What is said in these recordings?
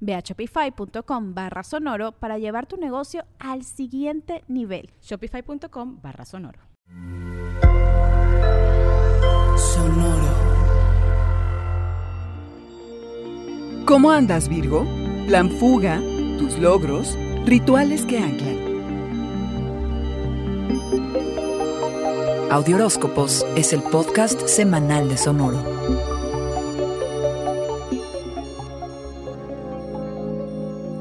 Ve a shopify.com barra sonoro para llevar tu negocio al siguiente nivel. Shopify.com barra sonoro. Sonoro. ¿Cómo andas, Virgo? Plan fuga, tus logros, rituales que anclan. Audioróscopos es el podcast semanal de Sonoro.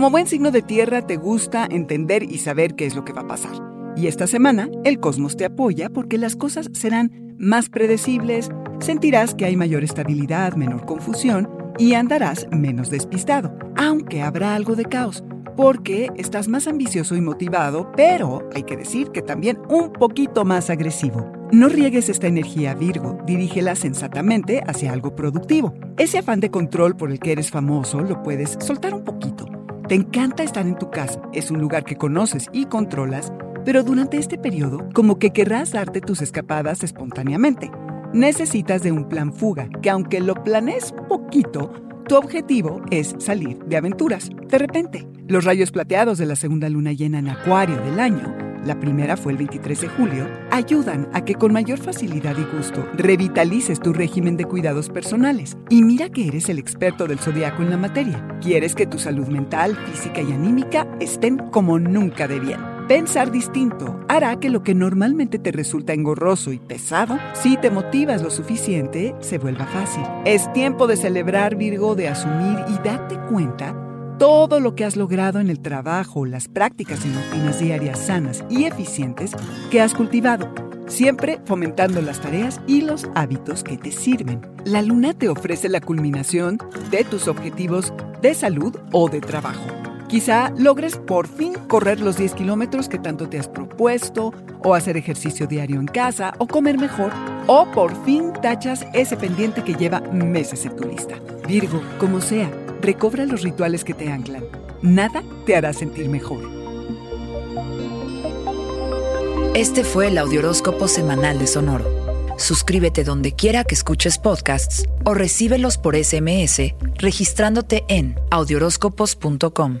Como buen signo de tierra, te gusta entender y saber qué es lo que va a pasar. Y esta semana, el cosmos te apoya porque las cosas serán más predecibles, sentirás que hay mayor estabilidad, menor confusión y andarás menos despistado, aunque habrá algo de caos, porque estás más ambicioso y motivado, pero hay que decir que también un poquito más agresivo. No riegues esta energía Virgo, dirígela sensatamente hacia algo productivo. Ese afán de control por el que eres famoso lo puedes soltar un poquito te encanta estar en tu casa, es un lugar que conoces y controlas, pero durante este periodo como que querrás darte tus escapadas espontáneamente. Necesitas de un plan fuga, que aunque lo planees poquito, tu objetivo es salir de aventuras. De repente, los rayos plateados de la segunda luna llena en Acuario del año la primera fue el 23 de julio, ayudan a que con mayor facilidad y gusto revitalices tu régimen de cuidados personales. Y mira que eres el experto del zodiaco en la materia. Quieres que tu salud mental, física y anímica estén como nunca de bien. Pensar distinto hará que lo que normalmente te resulta engorroso y pesado, si te motivas lo suficiente, se vuelva fácil. Es tiempo de celebrar, Virgo, de asumir y darte cuenta todo lo que has logrado en el trabajo, las prácticas y rutinas diarias sanas y eficientes que has cultivado, siempre fomentando las tareas y los hábitos que te sirven. La luna te ofrece la culminación de tus objetivos de salud o de trabajo. Quizá logres por fin correr los 10 kilómetros que tanto te has propuesto, o hacer ejercicio diario en casa, o comer mejor, o por fin tachas ese pendiente que lleva meses en tu lista. Virgo, como sea, recobra los rituales que te anclan. Nada te hará sentir mejor. Este fue el Audioróscopo Semanal de Sonoro. Suscríbete donde quiera que escuches podcasts o recíbelos por SMS registrándote en audioróscopos.com.